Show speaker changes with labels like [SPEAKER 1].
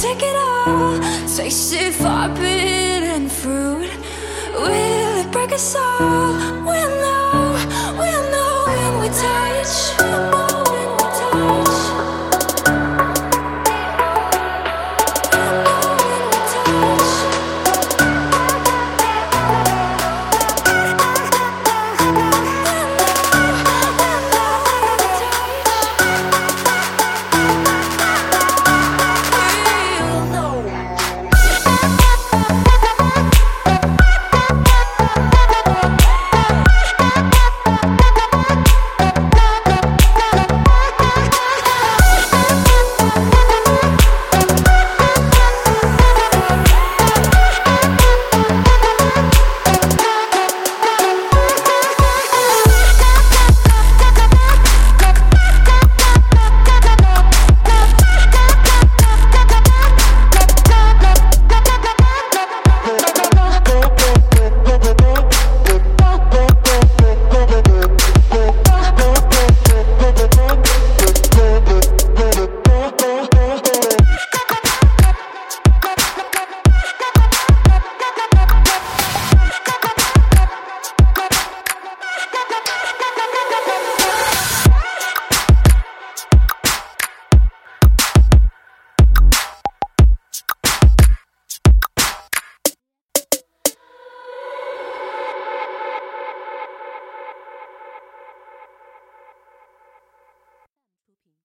[SPEAKER 1] take it all, taste it forbidden fruit. Will it break us all?